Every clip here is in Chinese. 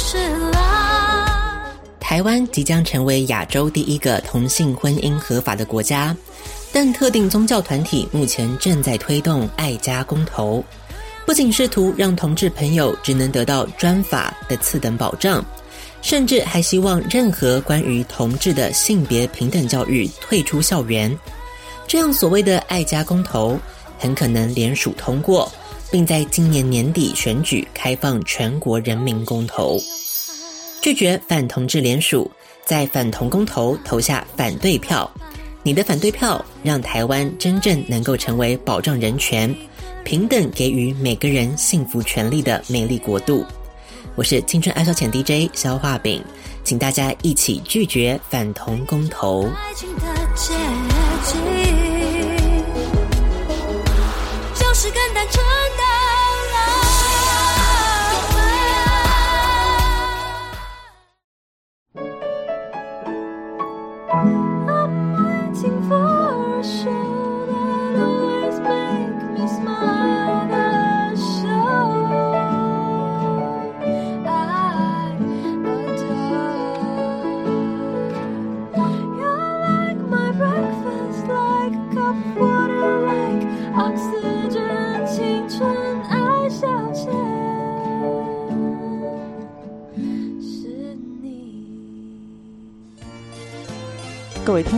事啦。台湾即将成为亚洲第一个同性婚姻合法的国家，但特定宗教团体目前正在推动爱家公投，不仅试图让同志朋友只能得到专法的次等保障，甚至还希望任何关于同志的性别平等教育退出校园。这样所谓的爱家公投，很可能联署通过，并在今年年底选举开放全国人民公投，拒绝反同志联署，在反同公投投下反对票。你的反对票，让台湾真正能够成为保障人权、平等给予每个人幸福权利的美丽国度。我是青春爱消遣 DJ 消化饼，请大家一起拒绝反同公投。爱情的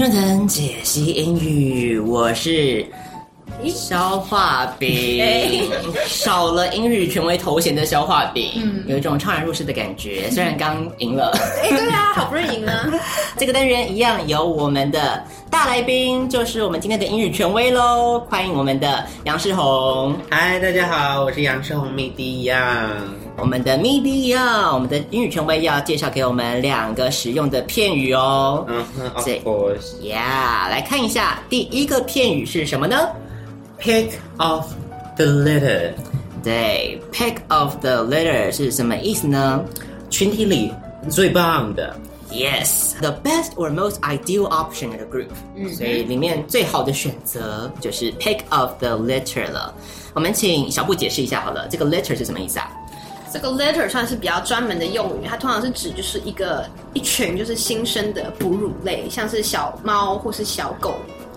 青春藤解析英语，我是消化饼，少了英语权威头衔的消化饼，嗯，有一种怅然若失的感觉。虽然刚赢了，哎，对啊，好不容易赢了。这个单元一样有我们的大来宾，就是我们今天的英语权威喽，欢迎我们的杨世宏。嗨，大家好，我是杨世宏，米迪杨。我们的 media，我们的英语权威要介绍给我们两个实用的片语哦。嗯哼，of course，yeah，来看一下第一个片语是什么呢？Pick of the litter。对，pick of the litter 是什么意思呢？群体里最棒的。Yes，the best or most ideal option in the group。嗯，所以里面最好的选择就是 pick of the litter 了。我们请小布解释一下好了，这个 litter 是什么意思啊？这个 litter 算是比较专门的用语，它通常是指就是一个一群就是新生的哺乳类，像是小猫或是小狗，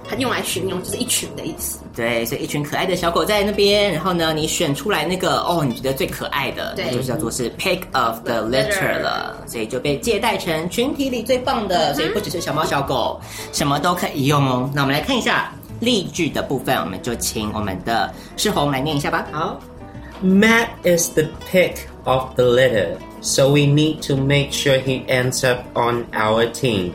它用来形容就是一群的意思。对，所以一群可爱的小狗在那边，然后呢，你选出来那个哦，你觉得最可爱的，那，就是叫做是 pick of the litter 了，所以就被借代成群体里最棒的，所以不只是小猫小狗，什么都可以用哦。那我们来看一下例句的部分，我们就请我们的世红来念一下吧。好。Matt is the pick of the litter, so we need to make sure he ends up on our team.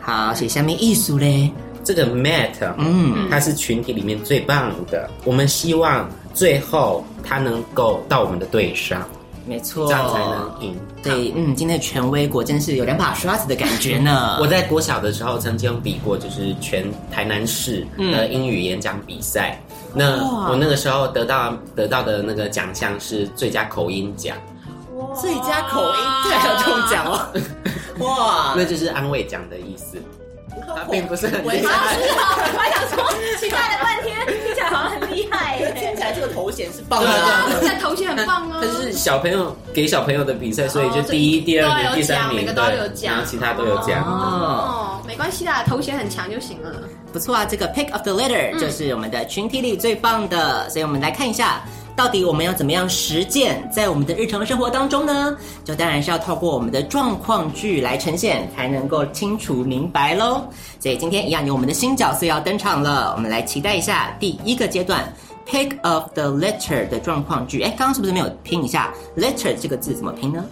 好，写下面意思嘞。这个 Matt，嗯，他是群体里面最棒的。我们希望最后他能够到我们的队上。没错，这样才能赢。对，嗯，今天的权威果真是有两把刷子的感觉呢。我在国小的时候曾经比过，就是全台南市的英语演讲比赛。嗯那我那个时候得到得到的那个奖项是最佳口音奖，最佳口音对，还有这种奖哦，哇，那就是安慰奖的意思，它并不是很厉害。我还想说，期待了半天，听起来好像很厉害耶，听起来这个头衔是棒的，这头衔很棒哦。但是小朋友给小朋友的比赛，所以就第一、第二名、第三名每个都有奖，然后其他都有奖哦，没关系啦，头衔很强就行了。不错啊，这个 pick of the litter 就是我们的群体里最棒的，嗯、所以我们来看一下，到底我们要怎么样实践在我们的日常生活当中呢？就当然是要透过我们的状况句来呈现，才能够清楚明白喽。所以今天一样有我们的新角色要登场了，我们来期待一下第一个阶段 pick of the letter 的状况句。哎，刚刚是不是没有拼一下 letter 这个字怎么拼呢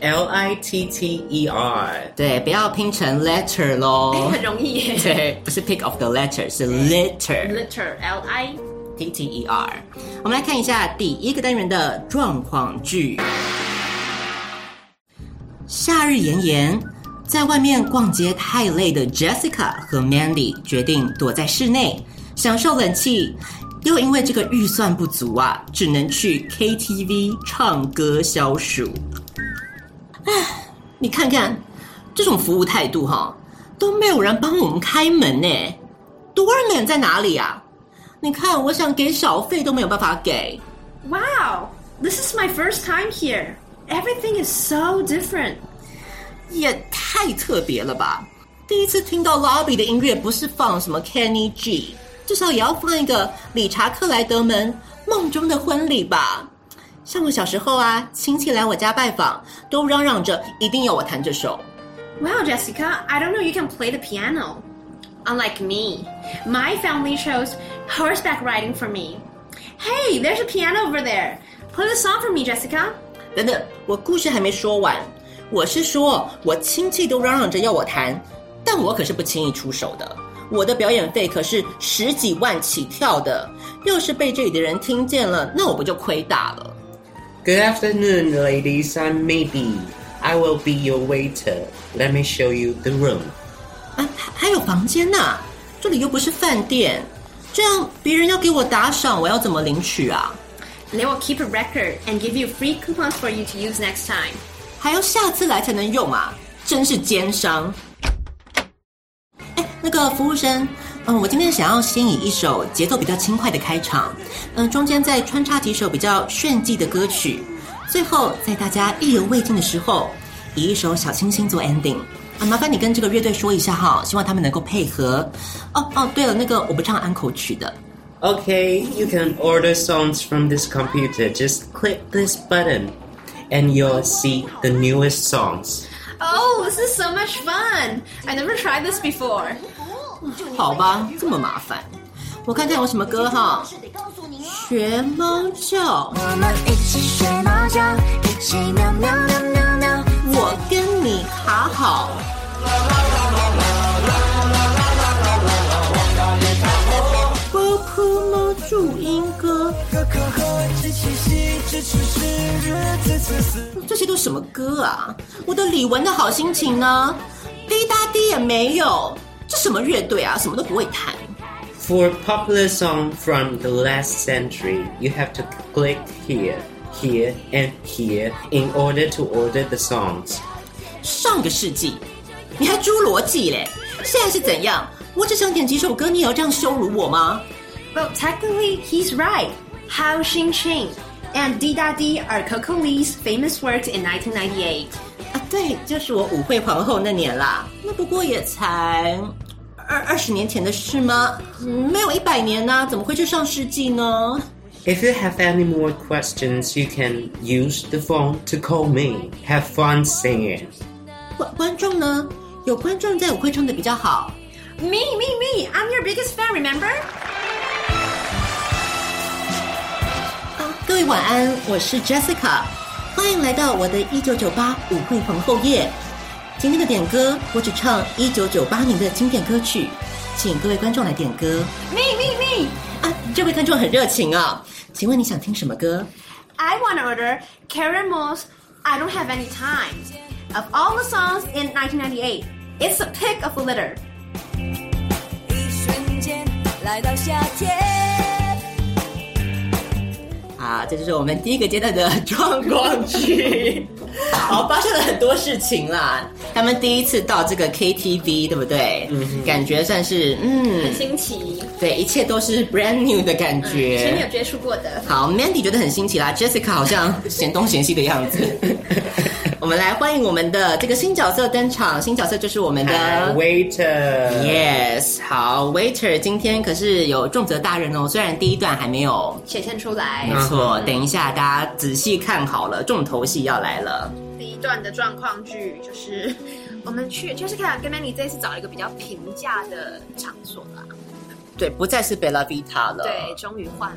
？L I T T E R，对，不要拼成 letter 咯，很容易耶。对，不是 pick of the letter，是 litter，litter L I T T E R。我们来看一下第一个单元的状况句。夏日炎炎，在外面逛街太累的 Jessica 和 Mandy 决定躲在室内享受冷气，又因为这个预算不足啊，只能去 KTV 唱歌消暑。唉，你看看这种服务态度哈，都没有人帮我们开门呢。Doorman 在哪里啊？你看，我想给小费都没有办法给。Wow, this is my first time here. Everything is so different. 也太特别了吧！第一次听到 lobby 的音乐不是放什么 Kenny G，至少也要放一个理查克莱德门《梦中的婚礼》吧。像我小时候啊，亲戚来我家拜访，都嚷嚷着一定要我弹这首。Wow, Jessica, I don't know you can play the piano. Unlike me, my family chose horseback riding for me. Hey, there's a piano over there. Play the song for me, Jessica. 等等，我故事还没说完。我是说，我亲戚都嚷嚷着要我弹，但我可是不轻易出手的。我的表演费可是十几万起跳的，要是被这里的人听见了，那我不就亏大了？Good afternoon, ladies. I'm Maybe. I will be your waiter. Let me show you the room. 啊，还有房间呐、啊？这里又不是饭店，这样别人要给我打赏，我要怎么领取啊？They will keep a record and give you free coupons for you to use next time. 还要下次来才能用啊！真是奸商。哎，那个服务生，嗯，我今天想要先以一首节奏比较轻快的开场，嗯，中间再穿插几首比较炫技的歌曲，最后在大家意犹未尽的时候，以一首小清新做 ending。啊，麻烦你跟这个乐队说一下哈，希望他们能够配合。哦哦，对了，那个我不唱安可曲的。Okay, you can order songs from this computer. Just click this button. And you'll see the newest songs. Oh, this is so much fun! I never tried this before. 好吧，这么麻烦。我看看有什么歌哈。学猫叫。我们一起学猫叫，一起喵喵喵喵喵。我跟 你卡好。波普猫注音歌。这些都什么歌啊？我的李玟的好心情呢？滴答滴也没有。这什么乐队啊？什么都不会弹。For popular song from the last century, you have to click here, here, and here in order to order the songs. 上个世纪，你还侏罗纪嘞？现在是怎样？我只想点几首歌，你也要这样羞辱我吗？Well, technically, he's right. How Xing Xing and Di Da Di are Coco Lee's famous works in 1998. 啊，对，就是我舞会皇后那年啦。那不过也才二二十年前的事吗？嗯，没有一百年呢，怎么会是上世纪呢 ？If you have any more questions, you can use the phone to call me. Have fun singing. 观观众呢？有观众在舞会唱得比较好。Me, me, me. I'm your biggest fan. Remember? 各位晚安，我是 Jessica，欢迎来到我的一九九八舞会皇后夜。今天的点歌，我只唱一九九八年的经典歌曲，请各位观众来点歌。Me me me 啊，这位观众很热情啊， 请问你想听什么歌？I want to order Karen Moore's I Don't Have Any Time. Of all the songs in 1998, it's a pick of a litter. 一瞬间来到夏天。啊，这就是我们第一个阶段的状况剧。 好，发生了很多事情啦。他们第一次到这个 KTV，对不对？嗯，感觉算是嗯，很新奇。对，一切都是 brand new 的感觉，以前没有接触过的。好，Mandy 觉得很新奇啦，Jessica 好像嫌东嫌西的样子。我们来欢迎我们的这个新角色登场，新角色就是我们的 Waiter。Yes，好，Waiter，今天可是有重责大任哦。虽然第一段还没有显现出来，没错。等一下，大家仔细看好了，重头戏要来了。第一段的状况剧就是 我们去，就是看跟 Manny 这一次找了一个比较平价的场所啦。对，不再是 Bella Vita 了。对，终于换了。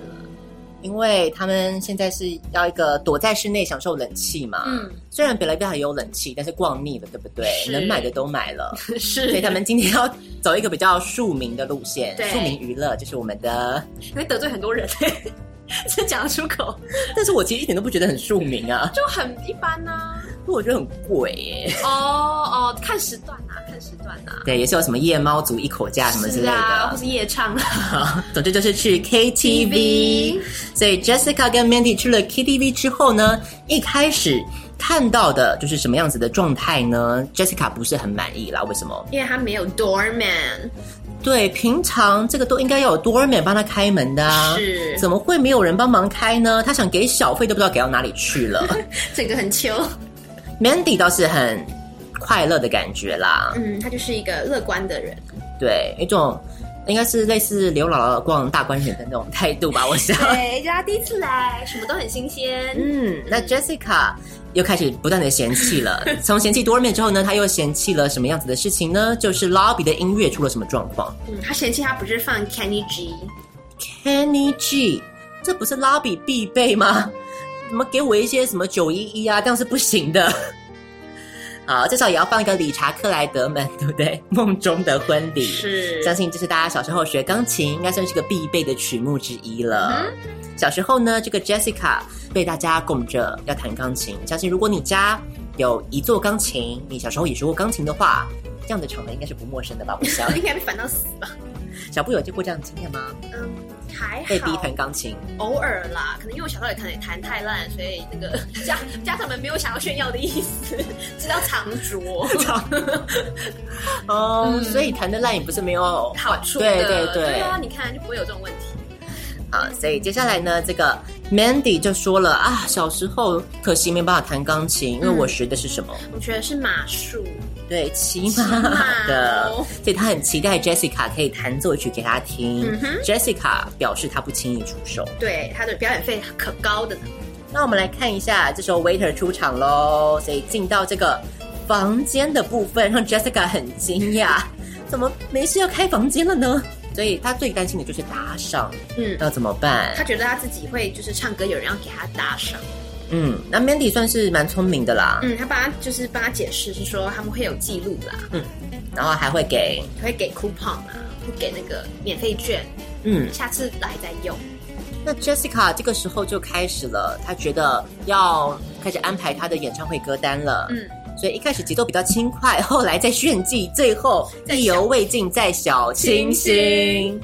因为他们现在是要一个躲在室内享受冷气嘛。嗯，虽然北来边还有冷气，但是逛腻了，对不对？能买的都买了，是。所以他们今天要走一个比较庶民的路线，庶民娱乐就是我们的，因为得罪很多人，这讲得出口。但是我其实一点都不觉得很庶民啊，就很一般啊。我觉得很贵耶。哦哦，看时段啊，看时段啊。对，也是有什么夜猫族一口价什么之类的，啊、或是夜唱。总之就是去 KTV。TV 所以 Jessica 跟 Mandy 去了 KTV 之后呢，一开始看到的就是什么样子的状态呢？Jessica 不是很满意啦，为什么？因为他没有 doorman。对，平常这个都应该要有 doorman 帮他开门的啊，是，怎么会没有人帮忙开呢？他想给小费都不知道给到哪里去了，这个很糗。Mandy 倒是很快乐的感觉啦，嗯，他就是一个乐观的人，对，一种应该是类似刘姥姥逛大观园的那种态度吧，我想。对，就他第一次来，什么都很新鲜。嗯，那 Jessica 又开始不断的嫌弃了，从嫌弃 Doorman 之后呢，他又嫌弃了什么样子的事情呢？就是 Lobby 的音乐出了什么状况？嗯，他嫌弃他不是放 Kenny G，Kenny G，这不是 Lobby 必备吗？怎么给我一些什么九一一啊？这样是不行的。啊，至少也要放一个理查克莱德门，对不对？梦中的婚礼是，相信这是大家小时候学钢琴应该算是个必备的曲目之一了。嗯、小时候呢，这个 Jessica 被大家拱着要弹钢琴。相信如果你家有一座钢琴，你小时候也学过钢琴的话，这样的场合应该是不陌生的吧？我想 应该被烦到死吧。小布有见过这样的经验吗？嗯，还好。被逼弹钢琴，偶尔啦。可能因为我小时候也弹弹太烂，所以那个 家家长们没有想要炫耀的意思，知道藏拙。哦，嗯、所以弹的烂也不是没有好处。对对对，对啊，你看就不会有这种问题。啊，所以接下来呢，这个 Mandy 就说了啊，小时候可惜没办法弹钢琴，因为我学的是什么？我学的是马术。对，骑马的，马 所以他很期待 Jessica 可以弹奏曲给他听。嗯、Jessica 表示他不轻易出手，对，他的表演费可高的呢。那我们来看一下，这时候 Waiter 出场喽，所以进到这个房间的部分，让 Jessica 很惊讶，怎么没事要开房间了呢？所以他最担心的就是打赏，嗯，要怎么办？他觉得他自己会就是唱歌，有人要给他搭上。嗯，那 Mandy 算是蛮聪明的啦。嗯，他帮他就是帮他解释，是说他们会有记录啦。嗯，然后还会给会给 coupon 啊，会给那个免费券。嗯，下次来再用。那 Jessica 这个时候就开始了，他觉得要开始安排他的演唱会歌单了。嗯，所以一开始节奏比较轻快，后来再炫技，最后意犹未尽，再小清新。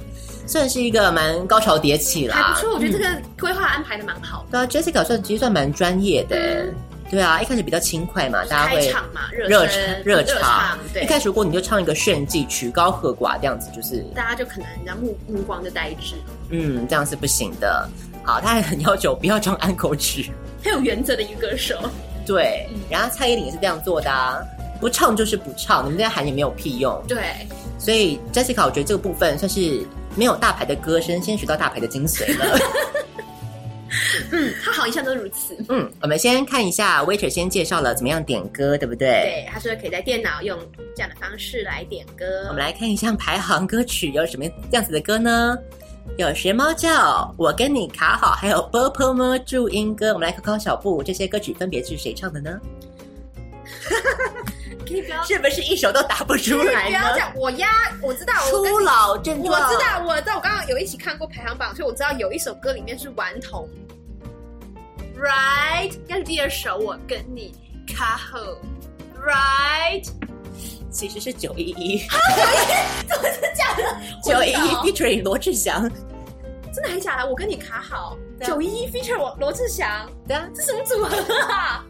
算是一个蛮高潮迭起啦，还不错。我觉得这个规划安排的蛮好的。对啊，Jessica 算其实算蛮专业的。对啊，一开始比较轻快嘛，大家会开场嘛，热热场热场。对，一开始如果你就唱一个炫技，曲高和寡这样子，就是大家就可能人家目目光就呆滞。嗯，这样是不行的。好，他还很要求不要唱安可曲，很有原则的一个歌手。对，然后蔡依林也是这样做的啊，不唱就是不唱，你们这样喊也没有屁用。对，所以 Jessica 我觉得这个部分算是。没有大牌的歌声，先学到大牌的精髓了。嗯，他好，一向都如此。嗯，我们先看一下，Waiter 先介绍了怎么样点歌，对不对？对，他说可以在电脑用这样的方式来点歌。我们来看一下排行歌曲有什么样子的歌呢？有学猫叫，我跟你卡好，还有 purple 么注音歌。我们来考考小布，这些歌曲分别是谁唱的呢？是不是一首都答不出来？不要讲，我压，我知道。初老症状，我知道，我知道，我刚刚有一起看过排行榜，所以我知道有一首歌里面是顽童，right？应该是第二首，我跟你卡好，right？其实是九一一，怎么是假的？九一一 featuring 罗志祥，真的还假的？我跟你卡好，九一一 featuring 我罗志祥，对啊，这什么组合啊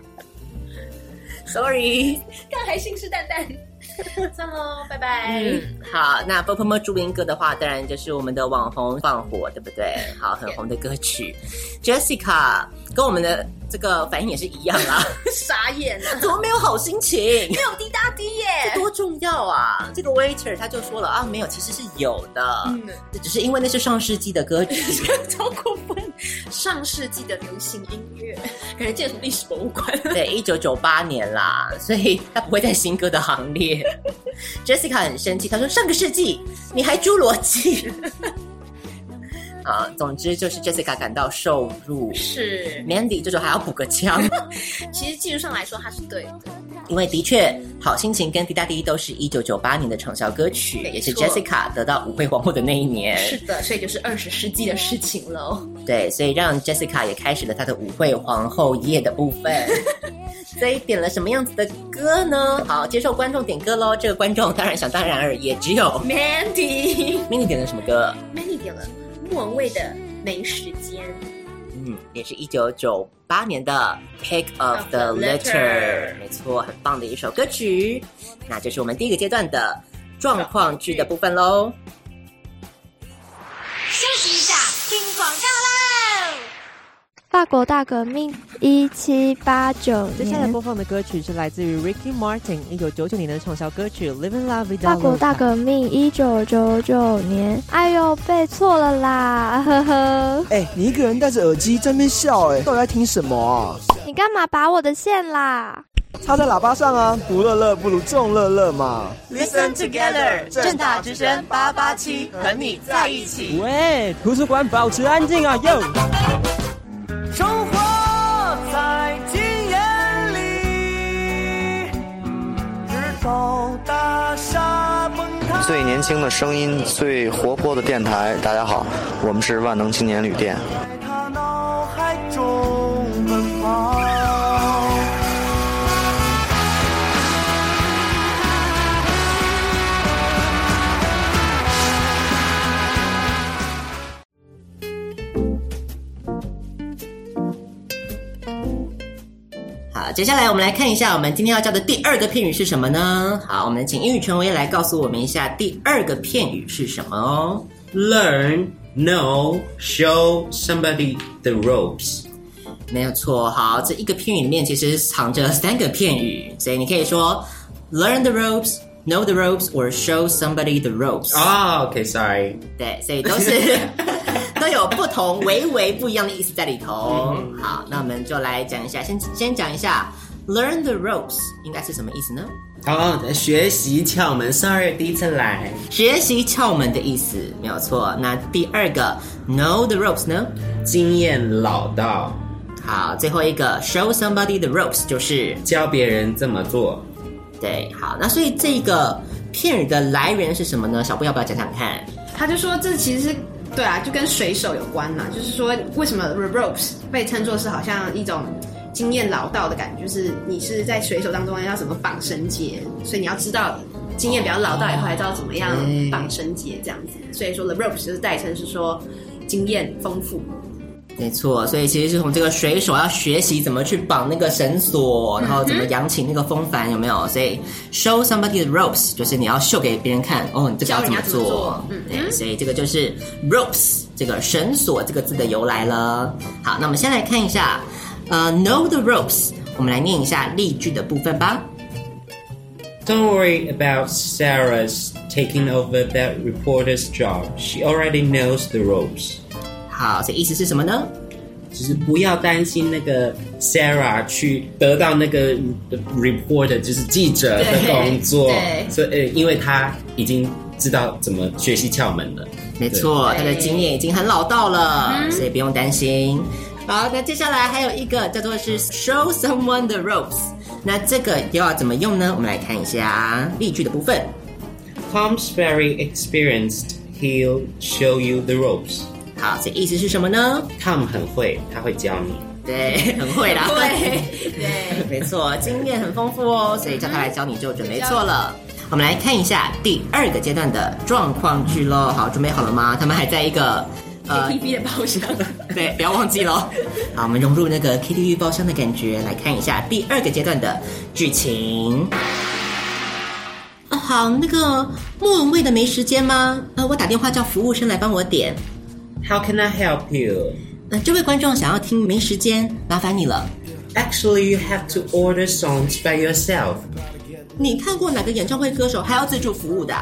？Sorry，刚还信誓旦旦，算喽，拜拜。嗯，好，那波波么注音歌的话，当然就是我们的网红放火，对不对？好，很红的歌曲。Jessica 跟我们的这个反应也是一样啦，傻眼啊，怎么没有好心情？没有滴答滴耶，这多重要啊！这个 waiter 他就说了啊，没有，其实是有的，嗯，这只是因为那是上世纪的歌曲，超过分。上世纪的流行音乐，感觉进了什么历史博物馆？对，一九九八年啦，所以他不会在新歌的行列。Jessica 很生气，他说：“上个世纪你还侏罗纪。”啊，总之就是 Jessica 感到受辱，是 Mandy 这时候还要补个枪。其实技术上来说，他是对的，因为的确，《好心情》跟《滴答滴》都是一九九八年的畅销歌曲，也是 Jessica 得到舞会皇后的那一年。是的，所以就是二十世纪的事情喽。对，所以让 Jessica 也开始了她的舞会皇后夜的部分。所以点了什么样子的歌呢？好，接受观众点歌喽。这个观众当然想当然尔，也只有 Mandy。Mandy 点了什么歌？Mandy 点了莫文蔚的《没时间》。嗯，也是一九九八年的《Pick of the Litter》。没错，很棒的一首歌曲。那就是我们第一个阶段的状况剧的部分喽。休息法国大革命一七八九年，接下来播放的歌曲是来自于 Ricky Martin 一九九九年的畅销歌曲《Living La Vida》。法国大革命一九九九年，哎呦，背错了啦，呵呵。哎、欸，你一个人戴着耳机在那边笑，哎，到底在听什么啊？你干嘛拔我的线啦？插在喇叭上啊！独乐乐不如众乐乐嘛。Listen together，正大之声八八七和你在一起。喂，图书馆保持安静啊！哟。生活在经验里，直走大厦崩塌。最年轻的声音，最活泼的电台。大家好，我们是万能青年旅店。接下来我们来看一下，我们今天要教的第二个片语是什么呢？好，我们请英语权威来告诉我们一下第二个片语是什么哦。Learn, know, show somebody the ropes。没有错。好，这一个片语里面其实藏着三个片语，所以你可以说 learn the ropes, know the ropes, or show somebody the ropes。哦、oh，OK，sorry。对，所以都是。不同、微微不一样的意思在里头。嗯、好，那我们就来讲一下，先先讲一下，learn the ropes 应该是什么意思呢？好，学习窍门。Sorry，第一次来。学习窍门的意思没有错。那第二个，know the ropes 呢？经验老道。好，最后一个，show somebody the ropes 就是教别人这么做。对，好，那所以这个片语的来源是什么呢？小布要不要讲讲看？他就说这其实是。对啊，就跟水手有关嘛，就是说为什么 the ropes 被称作是好像一种经验老道的感觉，就是你是在水手当中要怎么绑绳结，所以你要知道经验比较老道以后，还知道怎么样绑绳结这样子，所以说 the ropes 就是代称是说经验丰富。没错，所以其实是从这个水手要学习怎么去绑那个绳索，然后怎么扬起那个风帆，有没有？所以 show somebody the ropes 就是你要秀给别人看，哦，你这个要怎么做？么做嗯，对，所以这个就是 ropes 这个绳索这个字的由来了。好，那我们先来看一下，呃，know the ropes，我们来念一下例句的部分吧。Don't worry about Sarah's taking over that reporter's job. She already knows the ropes. 好，所以意思是什么呢？就是不要担心那个 Sarah 去得到那个 reporter，就是记者的工作。对，所以呃，因为他已经知道怎么学习窍门了。没错，他的经验已经很老道了，所以不用担心。好，那接下来还有一个叫做是 show someone the ropes。那这个又要怎么用呢？我们来看一下例句的部分。Tom's very experienced. He'll show you the ropes. 好，这意思是什么呢？Tom 很会，他会教你。对，很会啦。对，对，没错，经验很丰富哦，所以叫他来教你就准没错了。我们来看一下第二个阶段的状况剧喽。好，准备好了吗？他们还在一个呃 KTV 的包厢。对，不要忘记喽。好，我们融入那个 KTV 包厢的感觉，来看一下第二个阶段的剧情。啊，好，那个莫文蔚的没时间吗？呃，我打电话叫服务生来帮我点。How can I help you？呃，这位观众想要听《没时间》，麻烦你了。Actually, you have to order songs by yourself。你看过哪个演唱会歌手还要自助服务的？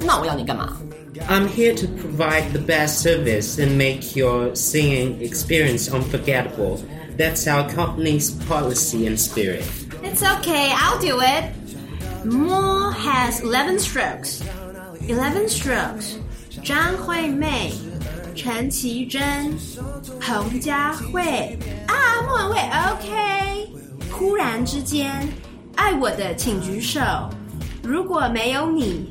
那我要你干嘛？I'm here to provide the best service and make your singing experience unforgettable. That's our company's policy and spirit. It's okay, I'll do it. Mo has eleven strokes. Eleven strokes. 张惠妹。 陈绮贞、彭佳慧啊，莫文蔚，OK。忽然之间，爱我的请举手。如果没有你，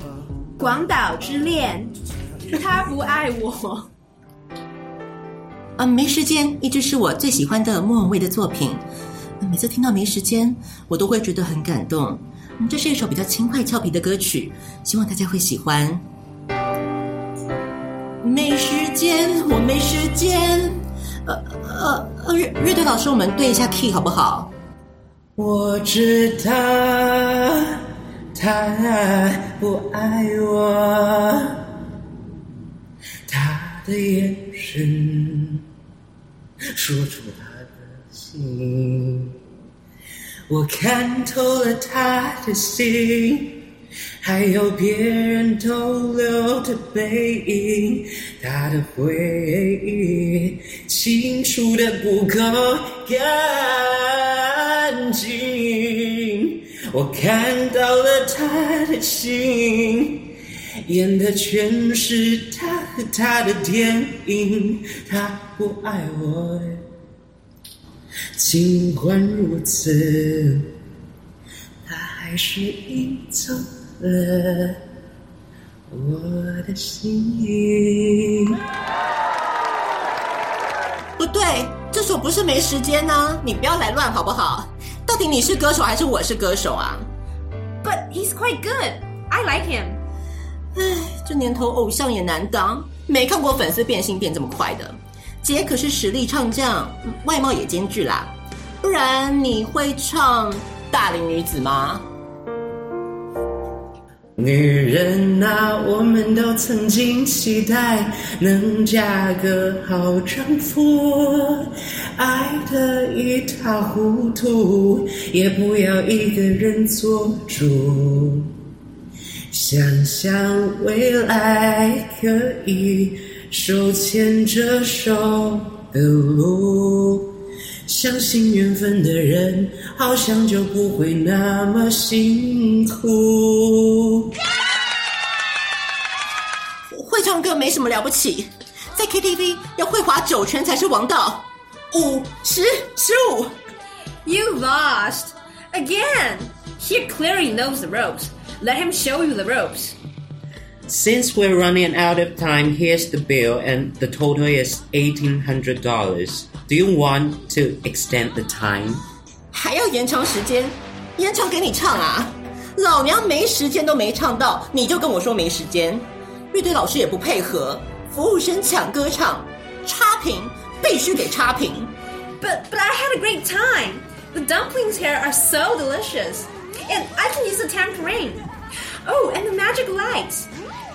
广岛之恋，他不爱我。啊，没时间一直是我最喜欢的莫文蔚的作品。每次听到没时间，我都会觉得很感动。这是一首比较轻快俏皮的歌曲，希望大家会喜欢。没时间，我没时间。呃呃呃，乐队老师，我们对一下 key 好不好？我知道他不爱我，他的眼神说出他的心，我看透了他的心。还有别人逗留的背影，他的回忆清除的不够干净。我看到了他的心，演的全是他和他的电影。他不爱我，尽管如此，他还是赢走了我的心。不对，这首不是没时间呢、啊，你不要来乱好不好？到底你是歌手还是我是歌手啊？But he's quite good, I like him。唉，这年头偶像也难当，没看过粉丝变心变这么快的。姐可是实力唱将，外貌也兼具啦。不然你会唱大龄女子吗？女人啊，我们都曾经期待能嫁个好丈夫，爱得一塌糊涂，也不要一个人做主。想想未来可以手牵着手的路。相信缘分的人，好像就不会那么辛苦。会唱歌没什么了不起，在 KTV 要会划九圈才是王道。五、十、十五，You lost again. He clearly knows the ropes. Let him show you the ropes. Since we're running out of time, here's the bill, and the total is eighteen hundred dollars. Do you want to extend the time? 还要延长时间？延长给你唱啊！老娘没时间都没唱到，你就跟我说没时间？乐队老师也不配合，服务生抢歌唱，差评必须给差评。But but I had a great time. The dumplings here are so delicious, and I can use the tambourine. Oh, and the magic lights.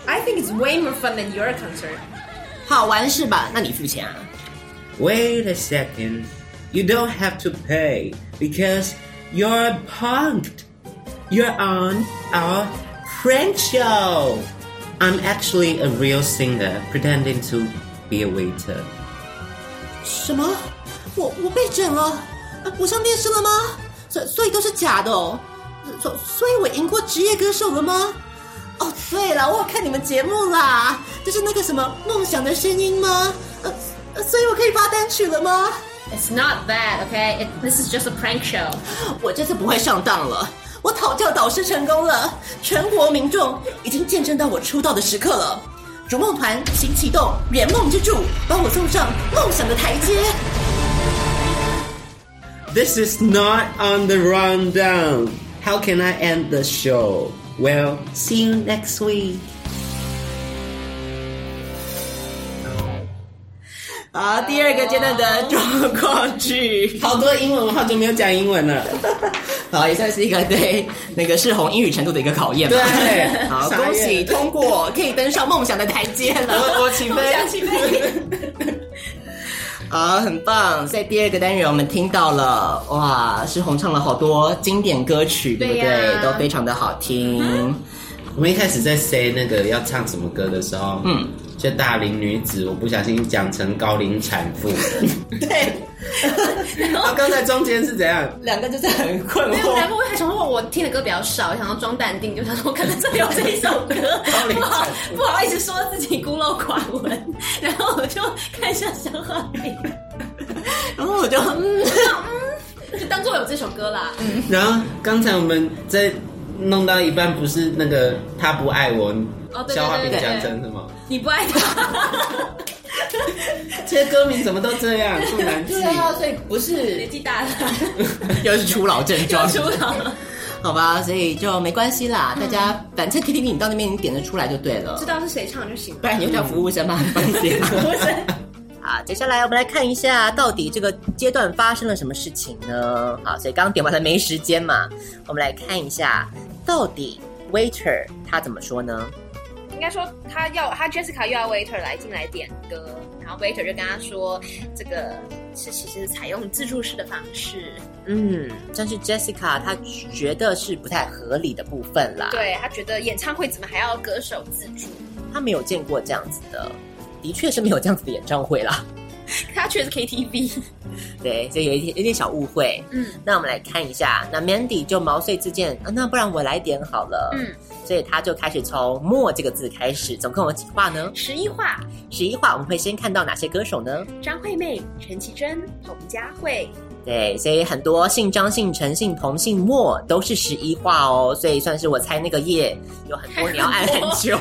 I think it's way more fun than your concert. 好玩是吧？那你付钱啊？Wait a second. You don't have to pay because you're punked. You're on our prank show. I'm actually a real singer pretending to be a waiter. 什么？我我被整了？我上电视了吗？所所以都是假的哦。所所以我赢过职业歌手了吗？ 哦，对了，我有看你们节目啦，就是那个什么梦想的声音吗？呃。所以我可以发单曲了吗？It's not that, okay? It, this is just a prank show. 我这次不会上当了，我讨教导师成功了，全国民众已经见证到我出道的时刻了。逐梦团请启动，圆梦之柱，帮我送上梦想的台阶。This is not on the rundown. How can I end the show? Well, see you next week. 好，第二个阶段的状况剧，好多英文，我好久没有讲英文了。好，也算是一个对那个世宏英语程度的一个考验吧。对，好，恭喜通过，可以登上梦想的台阶了。我我起飞，起飞。好，很棒。在第二个单元，我们听到了哇，世宏唱了好多经典歌曲，对不对？对啊、都非常的好听。嗯、我们一开始在 say 那个要唱什么歌的时候，嗯。就大龄女子，我不小心讲成高龄产妇。对，然后刚才中间是怎样？两个就是很困惑。没有，两个我还想说，我听的歌比较少，想要装淡定，就想说可能这里有这一首歌，不好不好意思说自己孤陋寡闻，然后我我就看一下消化饼，然后我就嗯，就当做有这首歌啦。嗯，然后刚才我们在弄到一半，不是那个他不爱我，消化饼讲成什么？你不爱他。这些歌名怎么都这样，不难记。对啊，所以不是年纪大了，又是初老症状。初老，好吧，所以就没关系啦。大家反正 KTV 你到那边你点得出来就对了，知道是谁唱就行了。不然你就叫服务生吧，帮你点。服务生。好，接下来我们来看一下，到底这个阶段发生了什么事情呢？好，所以刚刚点完了没时间嘛，我们来看一下，到底 Waiter 他怎么说呢？应该说他要他 Jessica 又要 waiter 来进来点歌，然后 waiter 就跟他说，这个是其实采用自助式的方式。嗯，但是 Jessica 他觉得是不太合理的部分啦。对，他觉得演唱会怎么还要歌手自助？他没有见过这样子的，的确是没有这样子的演唱会啦。他确实 KTV，对，所以有一点有点小误会。嗯，那我们来看一下，那 Mandy 就毛遂自荐啊，那不然我来点好了。嗯。所以他就开始从“莫”这个字开始，总共有几画呢？十一画。十一画，我们会先看到哪些歌手呢？张惠妹、陈绮贞、彭佳慧。对，所以很多姓张、姓陈、姓彭、姓莫都是十一画哦。所以算是我猜那个页 有很多，你要按很久，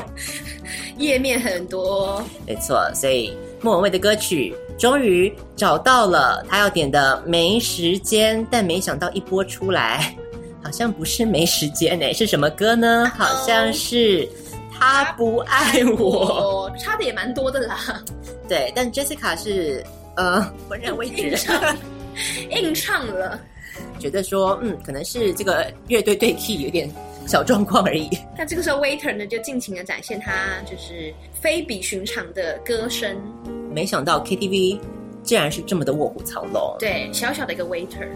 页面很多。没错，所以莫文蔚的歌曲终于找到了他要点的《没时间》，但没想到一播出来。好像不是没时间诶，是什么歌呢？好像是他不爱我，差的也蛮多的啦。对，但 Jessica 是呃浑然未觉，硬唱了，觉得说嗯，可能是这个乐队对 key 有点小状况而已。那这个时候 Waiter 呢，就尽情的展现他就是非比寻常的歌声。没想到 KTV 竟然是这么的卧虎藏龙。对，小小的一个 Waiter。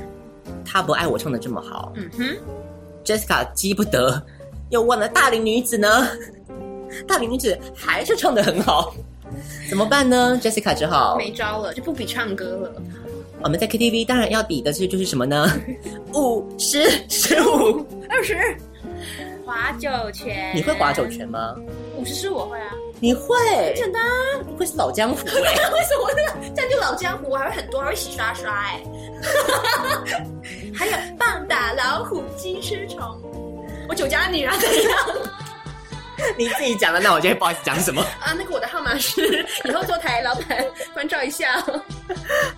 他不爱我唱的这么好，嗯哼，Jessica 急不得，又问了大龄女子呢，大龄女子还是唱的很好，怎么办呢？Jessica 只好没招了，就不比唱歌了。我们在 KTV 当然要比的是就是什么呢？五十、十五、二十，划九泉。你会划九泉吗？五十是我会啊。你会？很简单，不愧是老江湖。为什么那个这样就老江湖？我还会很多，还会洗刷刷哎。还有棒打老虎，鸡吃虫。我酒家女啊，怎样？你自己讲的，那我就会不好意思讲什么 啊。那个我的号码是，以后坐台老板关照一下哦。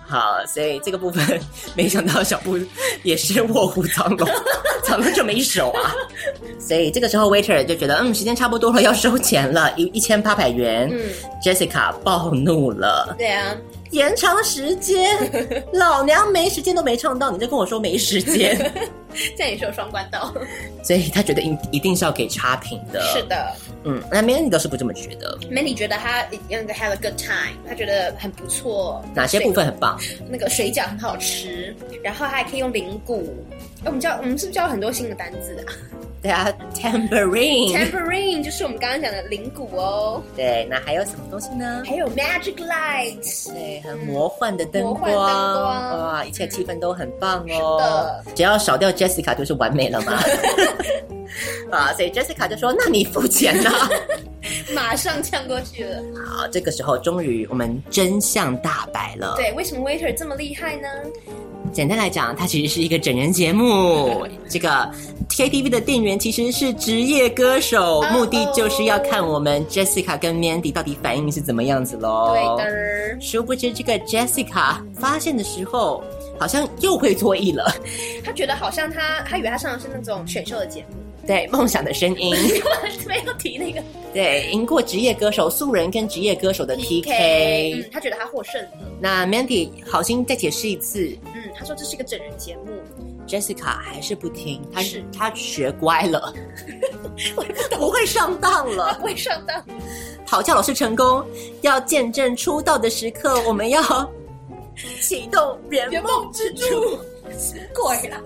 好，所以这个部分没想到小布也是卧虎藏龙，藏了这么一手啊。所以这个时候，waiter 就觉得，嗯，时间差不多了，要收钱了，一一千八百元。嗯，Jessica 暴怒了。对啊，延长时间，老娘没时间都没唱到，你就跟我说没时间，这样也是有双关道。所以他觉得一一定是要给差评的。是的，嗯，那 Mandy 倒是不这么觉得。Mandy 觉得他那个 have a good time，他觉得很不错。哪些部分很棒？那个水饺很好吃，然后他还可以用灵骨。哎，我们教我们是不是教了很多新的单字啊？对啊，tambourine，tambourine 就是我们刚刚讲的铃鼓哦。对，那还有什么东西呢？还有 magic lights，对，很魔幻的灯光，哇，一切气氛都很棒哦。只要少掉 Jessica 就是完美了嘛。啊，所以 Jessica 就说：“那你付钱呢？” 马上呛过去了。好，这个时候终于我们真相大白了。对，为什么 Waiter 这么厉害呢？简单来讲，它其实是一个整人节目。这个 KTV 的店员其实是职业歌手，oh, 目的就是要看我们 Jessica 跟 Mandy 到底反应是怎么样子喽。对的。殊不知，这个 Jessica 发现的时候，好像又会错意了。他觉得好像他，他以为他上的是那种选秀的节目。对，梦想的声音。没有提那个。对，赢过职业歌手素人跟职业歌手的 PK。嗯，他觉得他获胜了。那 Mandy 好心再解释一次。嗯，他说这是一个整人节目。Jessica 还是不听，他是他学乖了，不会上当了，不会上当。讨教老师成功，要见证出道的时刻，我们要启动圆梦之柱。鬼了。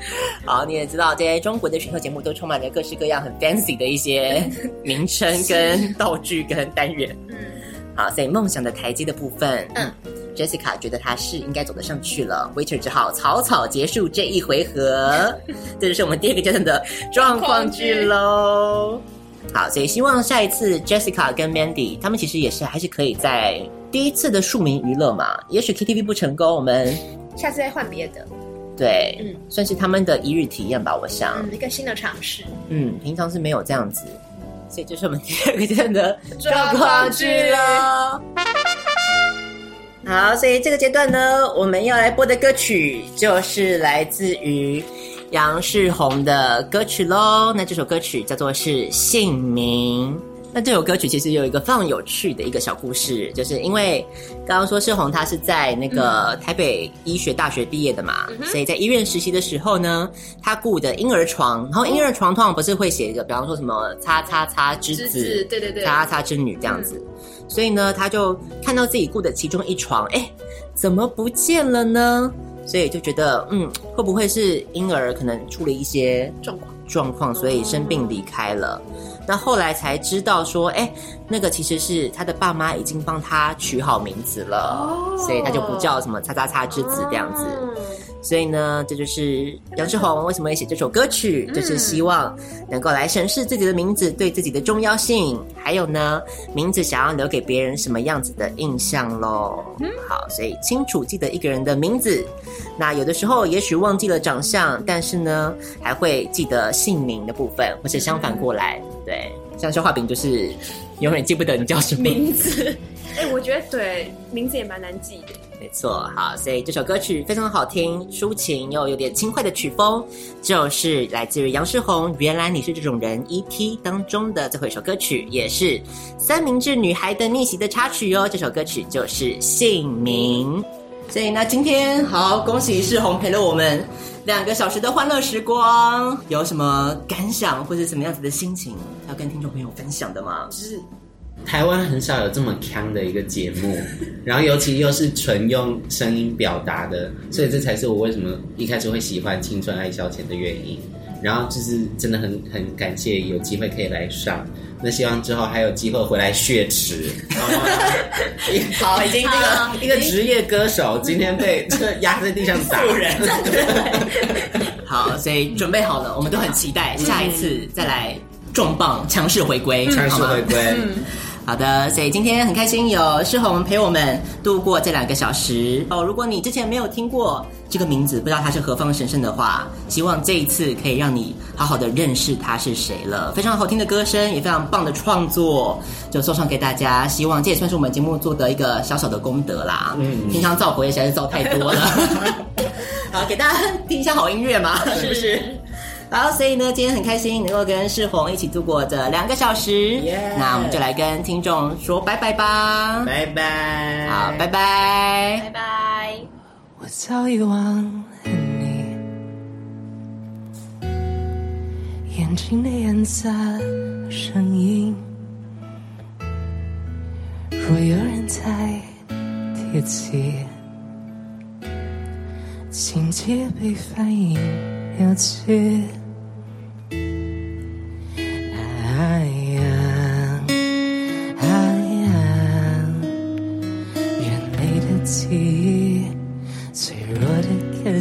好，你也知道，这些中国的选秀节目都充满着各式各样很 fancy 的一些 名称、跟道具、跟单元。嗯，好，所以梦想的台阶的部分，嗯，Jessica 觉得他是应该走得上去了，Waiter 只好草草结束这一回合。这就是我们第二个阶段的状况剧喽。好，所以希望下一次 Jessica 跟 Mandy 他们其实也是还是可以在第一次的庶民娱乐嘛，也许 KTV 不成功，我们下次再换别的。对，嗯，算是他们的一日体验吧，我想，嗯，一个新的尝试。嗯，平常是没有这样子，所以这是我们第二个阶段的 状况剧了。好，所以这个阶段呢，我们要来播的歌曲就是来自于杨世宏的歌曲喽。那这首歌曲叫做是《姓名》。那这首歌曲其实有一个非常有趣的一个小故事，就是因为刚刚说世宏他是在那个台北医学大学毕业的嘛，嗯、所以在医院实习的时候呢，他雇的婴儿床，然后婴儿床通常不是会写一个，比方说什么“叉叉叉之子”，对对对，“叉叉叉之女”这样子，嗯、所以呢，他就看到自己雇的其中一床，哎，怎么不见了呢？所以就觉得，嗯，会不会是婴儿可能出了一些状况？状况，所以生病离开了。那后来才知道说，哎，那个其实是他的爸妈已经帮他取好名字了，所以他就不叫什么“叉叉叉之子”这样子。所以呢，这就是杨志宏为什么会写这首歌曲，就是希望能够来审视自己的名字对自己的重要性，还有呢，名字想要留给别人什么样子的印象喽。好，所以清楚记得一个人的名字。那有的时候也许忘记了长相，但是呢，还会记得姓名的部分，或是相反过来。对，像消化饼就是永远记不得你叫什么名字。哎、欸，我觉得对，名字也蛮难记的。没错，好，所以这首歌曲非常好听，抒情又有点轻快的曲风，就是来自于杨世宏《原来你是这种人》EP 当中的最后一首歌曲，也是三明治女孩的逆袭的插曲哦。这首歌曲就是《姓名》。所以那今天好，恭喜世宏陪了我们两个小时的欢乐时光，有什么感想或者什么样子的心情要跟听众朋友分享的吗？就是。台湾很少有这么强的一个节目，然后尤其又是纯用声音表达的，所以这才是我为什么一开始会喜欢《青春爱消遣》的原因。然后就是真的很很感谢有机会可以来上，那希望之后还有机会回来血池。好，已经这个一个职业歌手今天被这个压在地上打人。好，所以准备好了，我们都很期待下一次再来重磅强势回归，强势回归。好的，所以今天很开心有世宏陪我们度过这两个小时哦。如果你之前没有听过这个名字，不知道他是何方神圣的话，希望这一次可以让你好好的认识他是谁了。非常好听的歌声，也非常棒的创作，就送上给大家。希望这也算是我们节目做的一个小小的功德啦。嗯，平常造火也实在是造太多了。好，给大家听一下好音乐嘛，是不是？好，所以呢，今天很开心能够跟世宏一起度过这两个小时。那我们就来跟听众说拜拜吧，拜拜。好，拜拜，拜拜。我早已忘了你，眼睛的颜色，声音。若有人在提起，情节被反应有趣。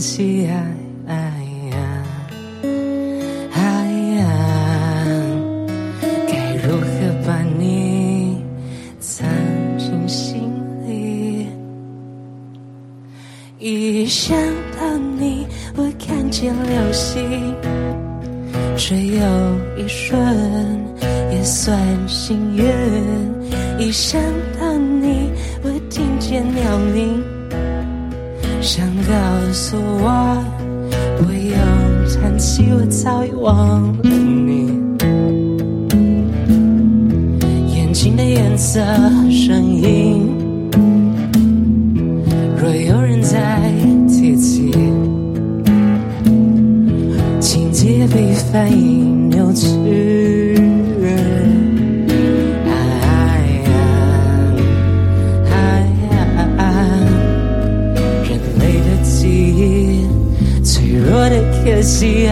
可惜啊，哎呀，哎呀，该如何把你藏进心里？一想到你，我看见流星，只有一瞬。也算幸运，一想到你，我听见鸟鸣，想告诉我，不用叹气，我早已忘了你。眼睛的颜色，声音，若有人再提起，情节被反应扭曲。可惜，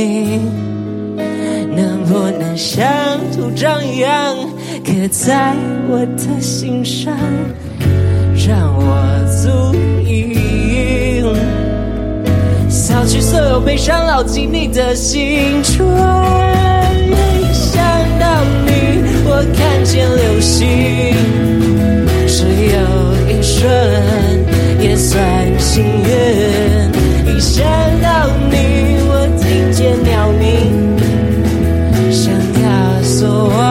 你。能不能像图章一样刻在我的心上让我足矣扫去所有悲伤牢记你的青春一想到你我看见流星只有一瞬也算幸运一想到你。色